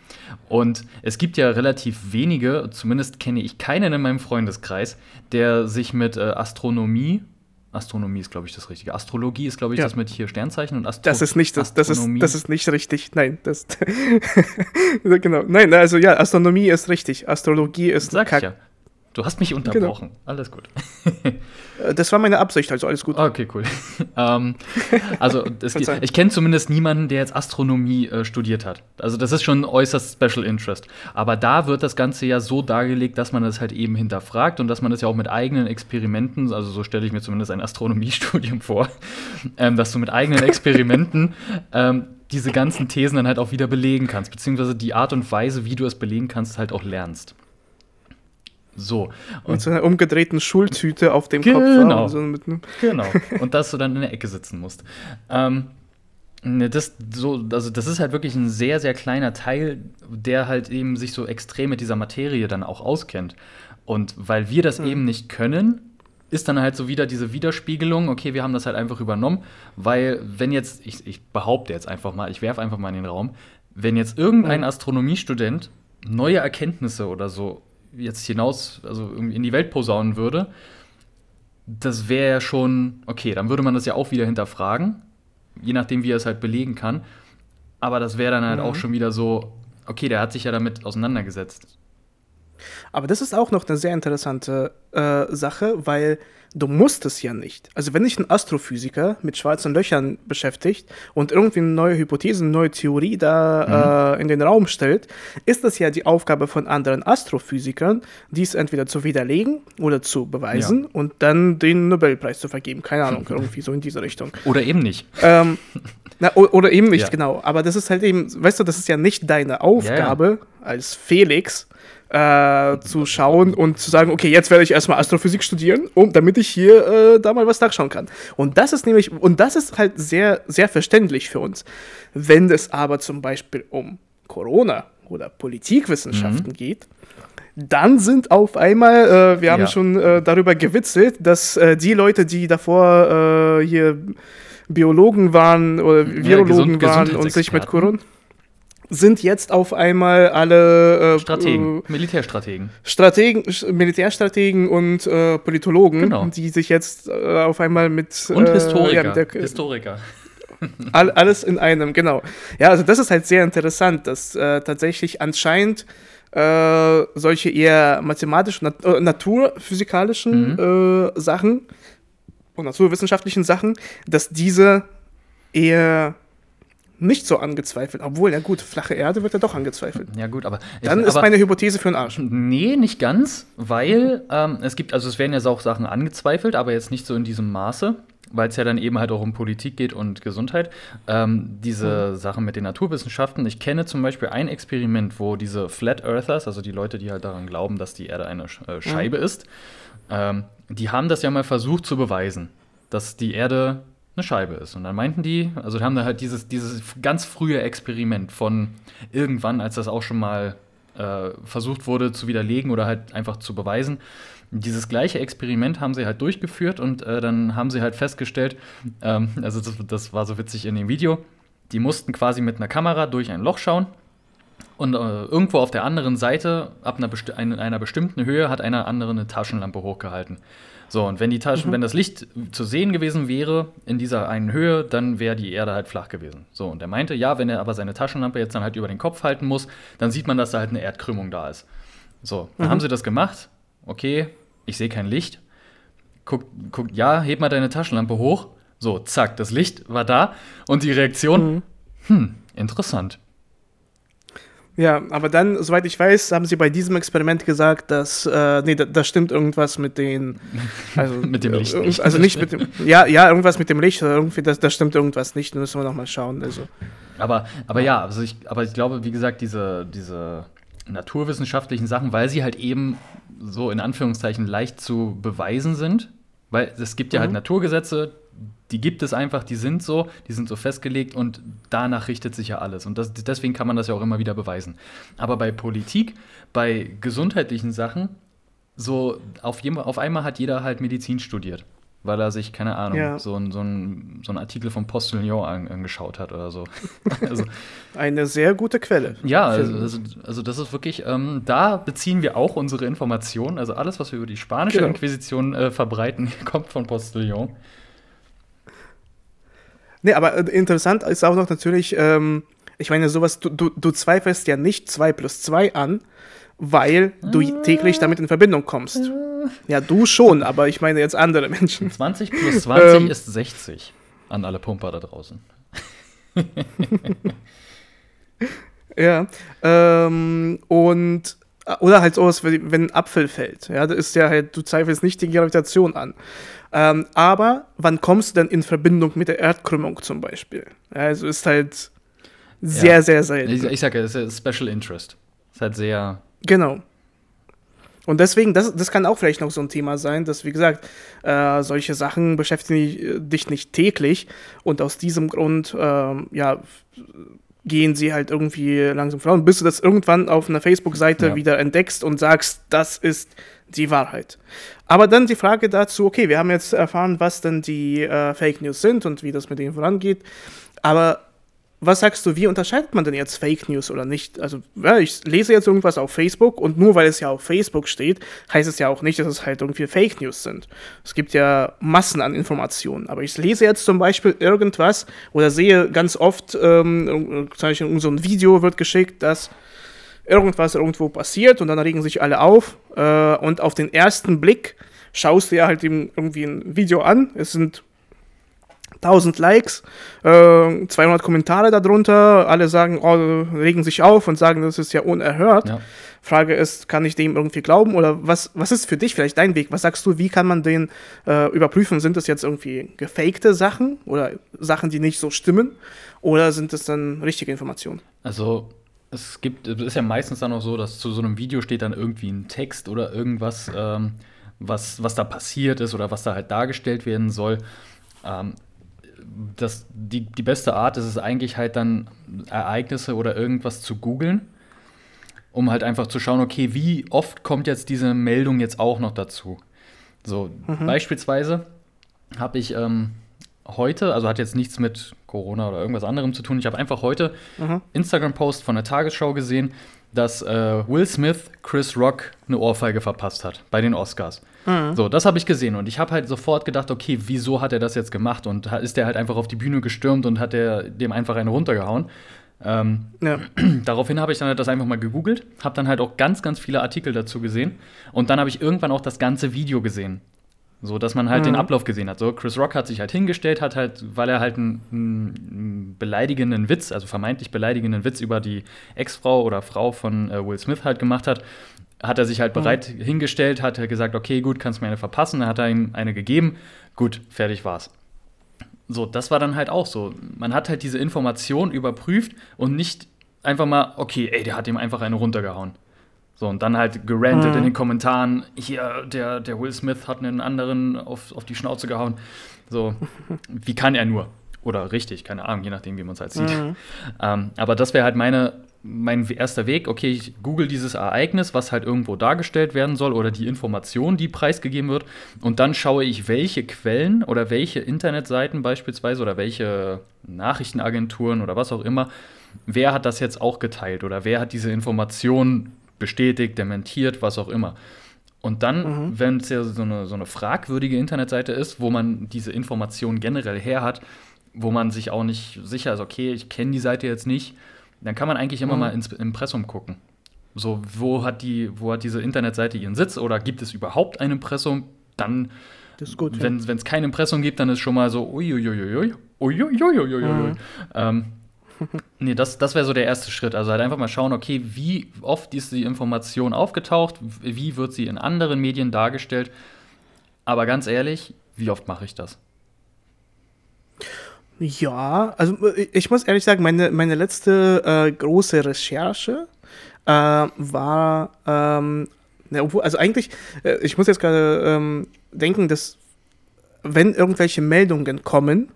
Und es gibt ja relativ wenige, zumindest kenne ich keinen in meinem Freundeskreis, der sich mit äh, Astronomie Astronomie ist, glaube ich, das Richtige. Astrologie ist, glaube ich, ja. das mit hier Sternzeichen und Astro Das ist nicht das, das ist, das ist nicht richtig. Nein, das genau. Nein, also ja, Astronomie ist richtig. Astrologie ist Sag ich ja. Du hast mich unterbrochen. Genau. Alles gut. Äh, das war meine Absicht, also alles gut. Okay, cool. ähm, also es, ich kenne zumindest niemanden, der jetzt Astronomie äh, studiert hat. Also das ist schon äußerst Special Interest. Aber da wird das Ganze ja so dargelegt, dass man das halt eben hinterfragt und dass man das ja auch mit eigenen Experimenten, also so stelle ich mir zumindest ein Astronomiestudium vor, ähm, dass du mit eigenen Experimenten ähm, diese ganzen Thesen dann halt auch wieder belegen kannst, beziehungsweise die Art und Weise, wie du es belegen kannst, halt auch lernst. So. Und mit so einer umgedrehten Schultüte auf dem genau, Kopf. So genau. Und dass du dann in der Ecke sitzen musst. Ähm, ne, das, so, also das ist halt wirklich ein sehr, sehr kleiner Teil, der halt eben sich so extrem mit dieser Materie dann auch auskennt. Und weil wir das mhm. eben nicht können, ist dann halt so wieder diese Widerspiegelung, okay, wir haben das halt einfach übernommen, weil wenn jetzt, ich, ich behaupte jetzt einfach mal, ich werfe einfach mal in den Raum, wenn jetzt irgendein mhm. Astronomiestudent neue Erkenntnisse oder so jetzt hinaus, also in die Welt posaunen würde, das wäre ja schon, okay, dann würde man das ja auch wieder hinterfragen. je nachdem, wie er es halt belegen kann. Aber das wäre dann halt Mhm. auch schon wieder so, okay, der hat sich ja damit auseinandergesetzt. Aber das ist auch noch eine sehr interessante äh, Sache, weil du musst es ja nicht. Also wenn sich ein Astrophysiker mit schwarzen Löchern beschäftigt und irgendwie eine neue Hypothese, eine neue Theorie da äh, in den Raum stellt, ist das ja die Aufgabe von anderen Astrophysikern, dies entweder zu widerlegen oder zu beweisen Ja. und dann den Nobelpreis zu vergeben. Keine Ahnung, irgendwie so in diese Richtung. Oder eben nicht. Ähm, na, oder eben nicht, Ja. genau. Aber das ist halt eben, weißt du, das ist ja nicht deine Aufgabe als Felix äh, zu schauen und zu sagen, okay, jetzt werde ich erstmal Astrophysik studieren, um, damit ich hier äh, da mal was nachschauen kann. Und das ist nämlich, und das ist halt sehr, sehr verständlich für uns. Wenn es aber zum Beispiel um Corona oder Politikwissenschaften geht, dann sind auf einmal, äh, wir haben Ja. schon äh, darüber gewitzelt, dass äh, die Leute, die davor äh, hier Biologen waren oder Virologen Gesund- waren und sich mit. Corona sind jetzt auf einmal alle äh, Strategen, äh, Militärstrategen. Strategen, Militärstrategen und äh, Politologen, Genau. die sich jetzt äh, auf einmal mit Und äh, Historiker. ja, mit der, Historiker. All, alles in einem, genau. Ja, also das ist halt sehr interessant, dass äh, tatsächlich anscheinend solche eher mathematischen, nat naturphysikalischen Mhm. Sachen und naturwissenschaftlichen Sachen, dass diese eher nicht so angezweifelt, obwohl, ja gut, flache Erde wird ja doch angezweifelt. Ja, gut, aber. Dann ich, ist aber, meine Hypothese für den Arsch. Nee, nicht ganz, weil ähm, es gibt, also es werden ja auch Sachen angezweifelt, aber jetzt nicht so in diesem Maße, weil es ja dann eben halt auch um Politik geht und Gesundheit. Ähm, diese Sachen mit den Naturwissenschaften, ich kenne zum Beispiel ein Experiment, wo diese Flat Earthers, also die Leute, die halt daran glauben, dass die Erde eine äh, Scheibe ist, ähm, die haben das ja mal versucht zu beweisen, dass die Erde eine Scheibe ist. Und dann meinten die, also haben da halt dieses, dieses ganz frühe Experiment von irgendwann, als das auch schon mal äh, versucht wurde zu widerlegen oder halt einfach zu beweisen. Dieses gleiche Experiment haben sie halt durchgeführt und äh, dann haben sie halt festgestellt, ähm, also das, das war so witzig in dem Video, die mussten quasi mit einer Kamera durch ein Loch schauen und äh, irgendwo auf der anderen Seite, ab einer, besti ein- einer bestimmten Höhe, hat einer andere eine Taschenlampe hochgehalten. So, und wenn die Taschen, wenn das Licht zu sehen gewesen wäre in dieser einen Höhe, dann wäre die Erde halt flach gewesen. So, und er meinte, ja, wenn er aber seine Taschenlampe jetzt dann halt über den Kopf halten muss, dann sieht man, dass da halt eine Erdkrümmung da ist. So, dann haben sie das gemacht. Okay, ich sehe kein Licht. Guck, guck, ja, heb mal deine Taschenlampe hoch. So, zack, das Licht war da. Und die Reaktion, hm, interessant. Ja, aber dann, soweit ich weiß, haben sie bei diesem Experiment gesagt, dass, äh, nee, da, da stimmt irgendwas mit den, also, Mit dem Licht nicht. Also nicht mit dem, ja, ja, irgendwas mit dem Licht, oder irgendwie, das, da stimmt irgendwas nicht, da müssen wir nochmal schauen, also. Aber, aber ja, also ich, aber ich glaube, wie gesagt, diese, diese naturwissenschaftlichen Sachen, weil sie halt eben so in Anführungszeichen leicht zu beweisen sind, weil es gibt ja halt Mhm. Naturgesetze, die gibt es einfach, die sind so, die sind so festgelegt und danach richtet sich ja alles. Und das, deswegen kann man das ja auch immer wieder beweisen. Aber bei Politik, bei gesundheitlichen Sachen, so auf, auf einmal hat jeder halt Medizin studiert, weil er sich, keine Ahnung, Ja. so, ein, so, ein, so einen Artikel vom Postillon an, angeschaut hat oder so. also, Eine sehr gute Quelle. ja, also, also, also das ist wirklich, ähm, da beziehen wir auch unsere Informationen. Also alles, was wir über die spanische Genau. Inquisition äh, verbreiten, kommt von Postillon. Nee, aber äh, interessant ist auch noch natürlich, ähm, ich meine, sowas, du, du, du zweifelst ja nicht 2 plus 2 an, weil du täglich damit in Verbindung kommst. Ja, du schon, aber ich meine jetzt andere Menschen. 20 plus 20 Ähm. ist 60 an alle Pumper da draußen. Ja. Ähm, und oder halt sowas, wenn wenn ein Apfel fällt. Ja, das ist ja halt, du zweifelst nicht die Gravitation an. Ähm, aber wann kommst du denn in Verbindung mit der Erdkrümmung zum Beispiel? Ja, also ist halt sehr, Ja. sehr selten. Ich, ich sage ja, das ist Special Interest. Ist halt sehr. Genau. Und deswegen, das, das kann auch vielleicht noch so ein Thema sein, dass, wie gesagt, äh, solche Sachen beschäftigen dich nicht täglich und aus diesem Grund, ähm, ja, gehen sie halt irgendwie langsam voran, bis du das irgendwann auf einer Facebook-Seite Ja. wieder entdeckst und sagst, das ist die Wahrheit. Aber dann die Frage dazu, okay, wir haben jetzt erfahren, was denn die äh, Fake News sind und wie das mit denen vorangeht, aber was sagst du, wie unterscheidet man denn jetzt Fake News oder nicht? Also, ja, ich lese jetzt irgendwas auf Facebook und nur weil es ja auf Facebook steht, heißt es ja auch nicht, dass es halt irgendwie Fake News sind. Es gibt ja Massen an Informationen. Aber ich lese jetzt zum Beispiel irgendwas oder sehe ganz oft, ähm, zum Beispiel so ein Video wird geschickt, dass irgendwas irgendwo passiert und dann regen sich alle auf. Äh, und auf den ersten Blick schaust du ja halt irgendwie ein Video an. Es sind 1000 Likes, äh, 200 Kommentare darunter, alle sagen, oh, regen sich auf und sagen, das ist ja unerhört. Ja. Frage ist, kann ich dem irgendwie glauben oder was, was ist für dich vielleicht dein Weg? Was sagst du, wie kann man den äh, überprüfen? Sind das jetzt irgendwie gefakte Sachen oder Sachen, die nicht so stimmen oder sind das dann richtige Informationen? Also es gibt, es ist ja meistens dann auch so, dass zu so einem Video steht dann irgendwie ein Text oder irgendwas, ähm, was, was da passiert ist oder was da halt dargestellt werden soll. Ähm, das, die, die beste Art ist es eigentlich halt dann Ereignisse oder irgendwas zu googeln, um halt einfach zu schauen, okay, wie oft kommt jetzt diese Meldung jetzt auch noch dazu. So, mhm. beispielsweise habe ich ähm, heute, also hat jetzt nichts mit Corona oder irgendwas anderem zu tun, ich habe einfach heute mhm. Instagram-Post von der Tagesschau gesehen, dass äh, Will Smith Chris Rock eine Ohrfeige verpasst hat bei den Oscars. Mhm. So, das habe ich gesehen und ich habe halt sofort gedacht, okay, wieso hat er das jetzt gemacht? Und ist der halt einfach auf die Bühne gestürmt und hat der dem einfach eine runtergehauen? Ähm, ja. Daraufhin habe ich dann halt das einfach mal gegoogelt, habe dann halt auch ganz, ganz viele Artikel dazu gesehen und dann habe ich irgendwann auch das ganze Video gesehen. So, dass man halt mhm. den Ablauf gesehen hat. So, Chris Rock hat sich halt hingestellt, hat halt, weil er halt einen, einen beleidigenden Witz, also vermeintlich beleidigenden Witz über die Ex-Frau oder Frau von äh, Will Smith halt gemacht hat, hat er sich halt mhm. bereit mhm. hingestellt, hat er gesagt, okay, gut, kannst du mir eine verpassen, dann hat er ihm eine gegeben, gut, fertig war's. So, das war dann halt auch so. Man hat halt diese Information überprüft und nicht einfach mal, okay, ey, der hat ihm einfach eine runtergehauen. So, und dann halt gerantet mhm. in den Kommentaren, hier, der, der Will Smith hat einen anderen auf, auf die Schnauze gehauen. So, wie kann er nur? Oder richtig, keine Ahnung, je nachdem, wie man es halt sieht. Mhm. Ähm, aber das wäre halt meine, mein erster Weg. Okay, ich google dieses Ereignis, was halt irgendwo dargestellt werden soll, oder die Information, die preisgegeben wird. Und dann schaue ich, welche Quellen oder welche Internetseiten beispielsweise oder welche Nachrichtenagenturen oder was auch immer, wer hat das jetzt auch geteilt oder wer hat diese Information bestätigt, dementiert, was auch immer. Und dann, mhm. wenn es ja so eine, so eine fragwürdige Internetseite ist, wo man diese Information generell her hat, wo man sich auch nicht sicher ist, okay, ich kenne die Seite jetzt nicht, dann kann man eigentlich immer mhm. mal ins Impressum gucken. So, wo hat, die, wo hat diese Internetseite ihren Sitz oder gibt es überhaupt ein Impressum? Dann, wenn es ja. kein Impressum gibt, dann ist schon mal so, uiuiuiui, uiuiuiui. Mhm. Ähm, nee, das, das wäre so der erste Schritt. Also halt einfach mal schauen, okay, wie oft ist die Information aufgetaucht, wie wird sie in anderen Medien dargestellt. Aber ganz ehrlich, wie oft mache ich das? Ja, also ich muss ehrlich sagen, meine, meine letzte äh, große Recherche äh, war, ähm, also eigentlich, äh, ich muss jetzt gerade ähm, denken, dass wenn irgendwelche Meldungen kommen,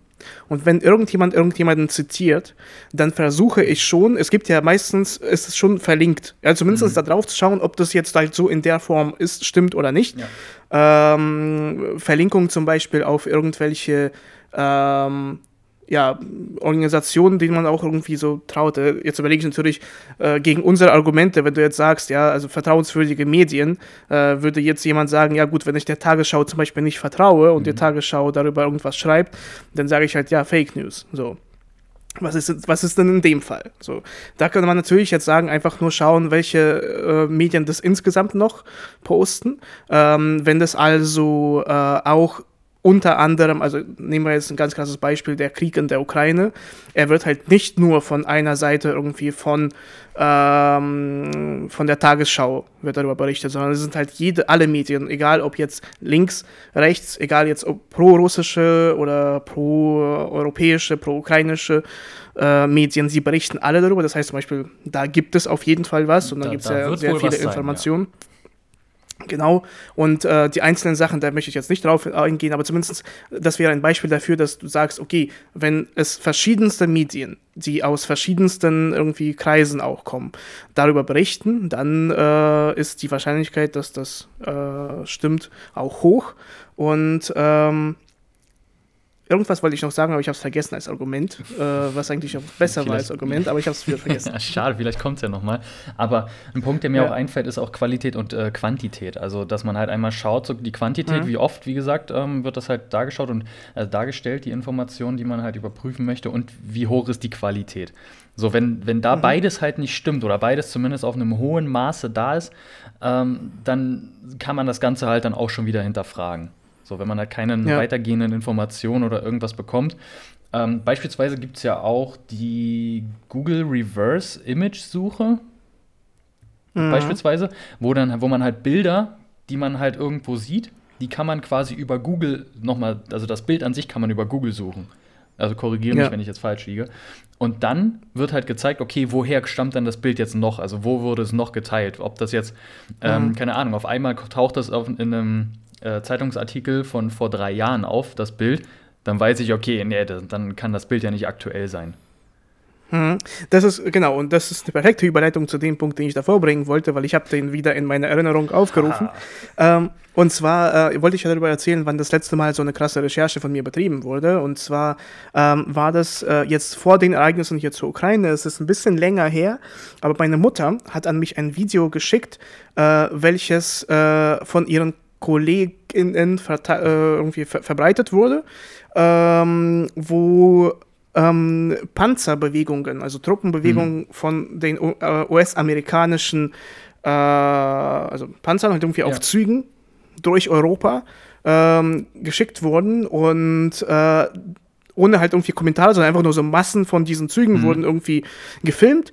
und wenn irgendjemand irgendjemanden zitiert, dann versuche ich schon, es gibt ja meistens, ist es schon verlinkt, ja, zumindest mhm. da drauf zu schauen, ob das jetzt halt so in der Form ist, stimmt oder nicht. Ja. Ähm, Verlinkung zum Beispiel auf irgendwelche ähm, ja, Organisationen, denen man auch irgendwie so traut. Jetzt überlege ich natürlich äh, gegen unsere Argumente, wenn du jetzt sagst, ja, also vertrauenswürdige Medien, äh, würde jetzt jemand sagen, ja gut, wenn ich der Tagesschau zum Beispiel nicht vertraue und mhm. die Tagesschau darüber irgendwas schreibt, dann sage ich halt, ja, Fake News. So. Was ist, was ist denn in dem Fall? So, da könnte man natürlich jetzt sagen, einfach nur schauen, welche äh, Medien das insgesamt noch posten. Ähm, wenn das also äh, auch unter anderem, also nehmen wir jetzt ein ganz krasses Beispiel, der Krieg in der Ukraine. Er wird halt nicht nur von einer Seite irgendwie von, ähm, von der Tagesschau wird darüber berichtet, sondern es sind halt jede, alle Medien, egal ob jetzt links, rechts, egal jetzt ob pro-russische oder pro-europäische, pro-ukrainische äh, Medien, sie berichten alle darüber. Das heißt zum Beispiel, da gibt es auf jeden Fall was und dann gibt es ja sehr viele Informationen. Sein, ja. Genau, und äh, die einzelnen Sachen, da möchte ich jetzt nicht drauf eingehen, aber zumindest, das wäre ein Beispiel dafür, dass du sagst, okay, wenn es verschiedenste Medien, die aus verschiedensten irgendwie Kreisen auch kommen, darüber berichten, dann äh, ist die Wahrscheinlichkeit, dass das äh, stimmt, auch hoch. Und ähm, irgendwas wollte ich noch sagen, aber ich habe es vergessen als Argument, äh, was eigentlich auch besser war als Argument, aber ich habe es wieder vergessen. Schade, vielleicht kommt es ja nochmal. Aber ein Punkt, der mir ja. auch einfällt, ist auch Qualität und äh, Quantität. Also, dass man halt einmal schaut, so die Quantität, mhm. wie oft, wie gesagt, ähm, wird das halt dargeschaut und äh, dargestellt, die Informationen, die man halt überprüfen möchte und wie hoch ist die Qualität. So, wenn, wenn da mhm. beides halt nicht stimmt oder beides zumindest auf einem hohen Maße da ist, ähm, dann kann man das Ganze halt dann auch schon wieder hinterfragen. So, wenn man halt keine ja. weitergehenden Informationen oder irgendwas bekommt. Ähm, beispielsweise gibt es ja auch die Google Reverse Image Suche. Mhm. Beispielsweise, wo, dann, wo man halt Bilder, die man halt irgendwo sieht, die kann man quasi über Google nochmal, also das Bild an sich kann man über Google suchen. Also korrigiere mich, ja. wenn ich jetzt falsch liege. Und dann wird halt gezeigt, okay, woher stammt denn das Bild jetzt noch? Also wo wurde es noch geteilt? Ob das jetzt, ähm, mhm. keine Ahnung, auf einmal taucht das auf, in einem äh, Zeitungsartikel von vor drei Jahren auf, das Bild, dann weiß ich, okay, nee, dann kann das Bild ja nicht aktuell sein. Mhm. Das ist, genau, und das ist eine perfekte Überleitung zu dem Punkt, den ich davor bringen wollte, weil ich habe den wieder in meiner Erinnerung aufgerufen. Ähm, und zwar äh, wollte ich ja darüber erzählen, wann das letzte Mal so eine krasse Recherche von mir betrieben wurde. Und zwar ähm, war das äh, jetzt vor den Ereignissen hier zur Ukraine. Es ist ein bisschen länger her, aber meine Mutter hat an mich ein Video geschickt, äh, welches äh, von ihren KollegInnen äh, irgendwie ver verbreitet wurde, ähm, wo ähm, Panzerbewegungen, also Truppenbewegungen mhm. von den äh, US-amerikanischen äh, also Panzern halt irgendwie ja. auf Zügen durch Europa ähm, geschickt wurden und äh, ohne halt irgendwie Kommentare, sondern einfach nur so Massen von diesen Zügen mhm. wurden irgendwie gefilmt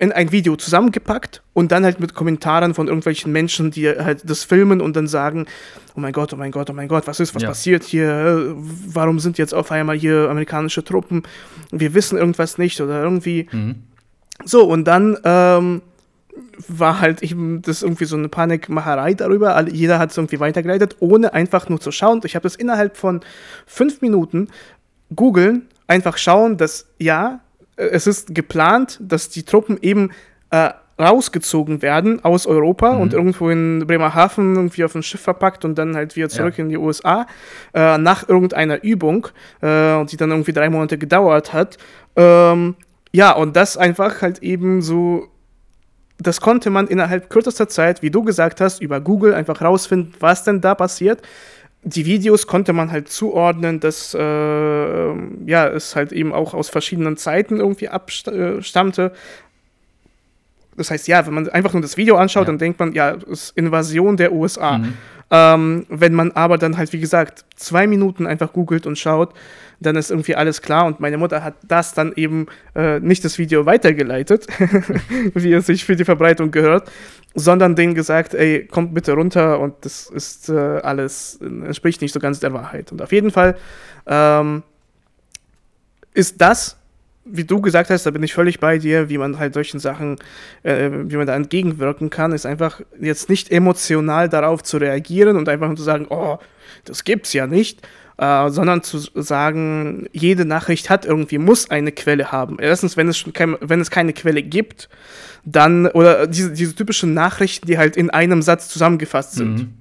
in ein Video zusammengepackt und dann halt mit Kommentaren von irgendwelchen Menschen, die halt das filmen und dann sagen, oh mein Gott, oh mein Gott, oh mein Gott, was ist, was ja. passiert hier? Warum sind jetzt auf einmal hier amerikanische Truppen? Wir wissen irgendwas nicht oder irgendwie. Mhm. So, und dann ähm, war halt eben das irgendwie so eine Panikmacherei darüber. Jeder hat es irgendwie weitergeleitet, ohne einfach nur zu schauen. Ich habe es innerhalb von fünf Minuten googeln, einfach schauen, dass ja, es ist geplant, dass die Truppen eben äh, rausgezogen werden aus Europa mhm. und irgendwo in Bremerhaven irgendwie auf ein Schiff verpackt und dann halt wieder zurück ja. in die USA äh, nach irgendeiner Übung, äh, die dann irgendwie drei Monate gedauert hat. Ähm, ja, und das einfach halt eben so, das konnte man innerhalb kürzester Zeit, wie du gesagt hast, über Google einfach rausfinden, was denn da passiert die Videos konnte man halt zuordnen, dass äh, ja, es halt eben auch aus verschiedenen Zeiten irgendwie abstammte. Das heißt, ja, wenn man einfach nur das Video anschaut, ja. dann denkt man, ja, es ist Invasion der USA. Mhm. Ähm, wenn man aber dann halt, wie gesagt, zwei Minuten einfach googelt und schaut, dann ist irgendwie alles klar. Und meine Mutter hat das dann eben äh, nicht das Video weitergeleitet, wie es sich für die Verbreitung gehört, sondern denen gesagt, ey, kommt bitte runter und das ist äh, alles, entspricht nicht so ganz der Wahrheit. Und auf jeden Fall ähm, ist das wie du gesagt hast, da bin ich völlig bei dir, wie man halt solchen Sachen, äh, wie man da entgegenwirken kann, ist einfach jetzt nicht emotional darauf zu reagieren und einfach nur zu sagen, oh, das gibt's ja nicht, äh, sondern zu sagen, jede Nachricht hat irgendwie, muss eine Quelle haben. Erstens, wenn es, schon kein, wenn es keine Quelle gibt, dann, oder diese, diese typischen Nachrichten, die halt in einem Satz zusammengefasst sind. Mhm.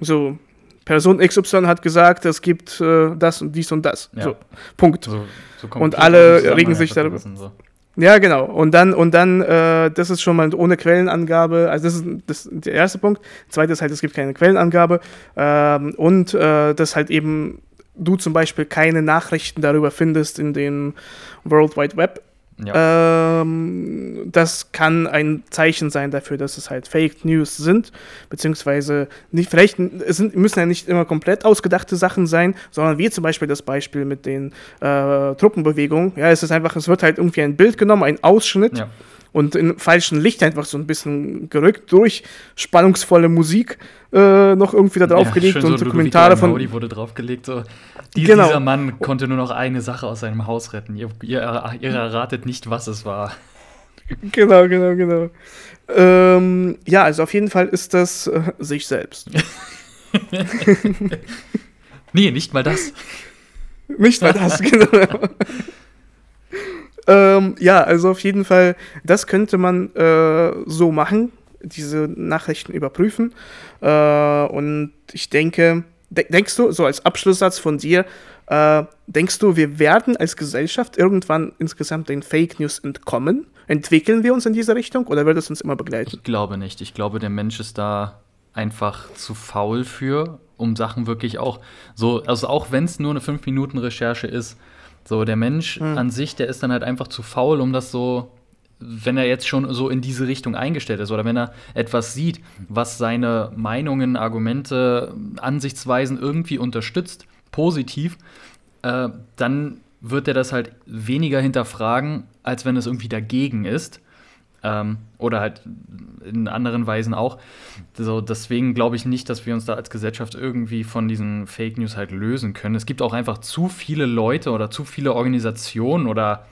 So, Person XY hat gesagt, es gibt äh, das und dies und das. Ja. So, Punkt. So, so und alle regen sich darüber. So. Ja, genau. Und dann, und dann, äh, das ist schon mal ohne Quellenangabe. Also das ist, das ist der erste Punkt. Zweite ist halt, es gibt keine Quellenangabe. Ähm, und äh, dass halt eben du zum Beispiel keine Nachrichten darüber findest in den World Wide Web. Ja. Ähm, das kann ein Zeichen sein dafür, dass es halt Fake News sind, beziehungsweise nicht, vielleicht es sind, müssen ja nicht immer komplett ausgedachte Sachen sein, sondern wie zum Beispiel das Beispiel mit den äh, Truppenbewegungen. Ja, es ist einfach, es wird halt irgendwie ein Bild genommen, ein Ausschnitt. Ja und in falschen Licht einfach so ein bisschen gerückt durch spannungsvolle Musik äh, noch irgendwie da draufgelegt ja, und so Kommentare von. Audi wurde draufgelegt. So. Die, genau. Dieser Mann konnte nur noch eine Sache aus seinem Haus retten. Ihr, ihr, ihr erratet nicht, was es war. Genau, genau, genau. Ähm, ja, also auf jeden Fall ist das äh, sich selbst. nee, nicht mal das. Nicht mal das, genau. Ähm, ja, also auf jeden Fall, das könnte man äh, so machen, diese Nachrichten überprüfen. Äh, und ich denke, denkst du, so als Abschlusssatz von dir, äh, denkst du, wir werden als Gesellschaft irgendwann insgesamt den Fake News entkommen? Entwickeln wir uns in diese Richtung oder wird es uns immer begleiten? Ich glaube nicht. Ich glaube, der Mensch ist da einfach zu faul für, um Sachen wirklich auch so, also auch wenn es nur eine 5-Minuten-Recherche ist, so der Mensch mhm. an sich, der ist dann halt einfach zu faul, um das so wenn er jetzt schon so in diese Richtung eingestellt ist oder wenn er etwas sieht, was seine Meinungen, Argumente, Ansichtsweisen irgendwie unterstützt, positiv, äh, dann wird er das halt weniger hinterfragen, als wenn es irgendwie dagegen ist. Ähm, oder halt in anderen Weisen auch. So, deswegen glaube ich nicht, dass wir uns da als Gesellschaft irgendwie von diesen Fake News halt lösen können. Es gibt auch einfach zu viele Leute oder zu viele Organisationen oder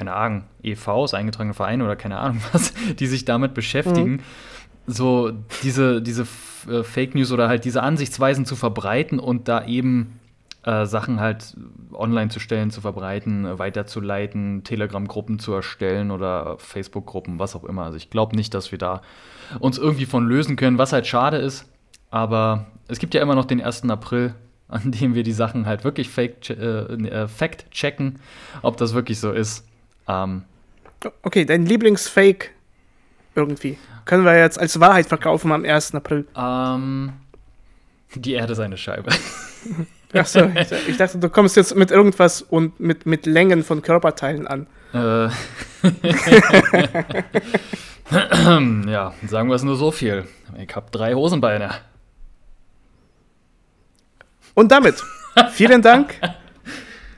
keine Ahnung, EVs, eingetragene Vereine oder keine Ahnung was, die sich damit beschäftigen, mhm. so diese, diese äh, Fake News oder halt diese Ansichtsweisen zu verbreiten und da eben äh, Sachen halt online zu stellen, zu verbreiten, äh, weiterzuleiten, Telegram-Gruppen zu erstellen oder Facebook-Gruppen, was auch immer. Also ich glaube nicht, dass wir da uns irgendwie von lösen können, was halt schade ist. Aber es gibt ja immer noch den 1. April, an dem wir die Sachen halt wirklich fake, äh, äh, fact ob das wirklich so ist. Ähm, okay, dein Lieblingsfake irgendwie. Können wir jetzt als Wahrheit verkaufen am 1. April? Ähm, die Erde ist eine Scheibe. Achso, ich, ich dachte, du kommst jetzt mit irgendwas und mit, mit Längen von Körperteilen an. Äh. ja, sagen wir es nur so viel. Ich habe drei Hosenbeine. Und damit vielen Dank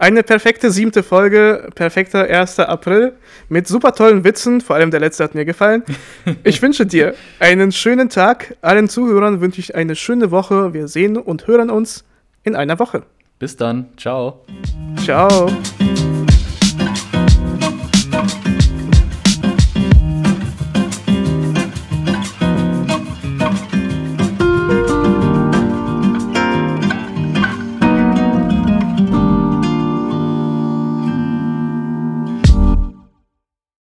eine perfekte siebte Folge, perfekter 1. April mit super tollen Witzen, vor allem der letzte hat mir gefallen. Ich wünsche dir einen schönen Tag. Allen Zuhörern wünsche ich eine schöne Woche. Wir sehen und hören uns in einer Woche. Bis dann. Ciao. Ciao.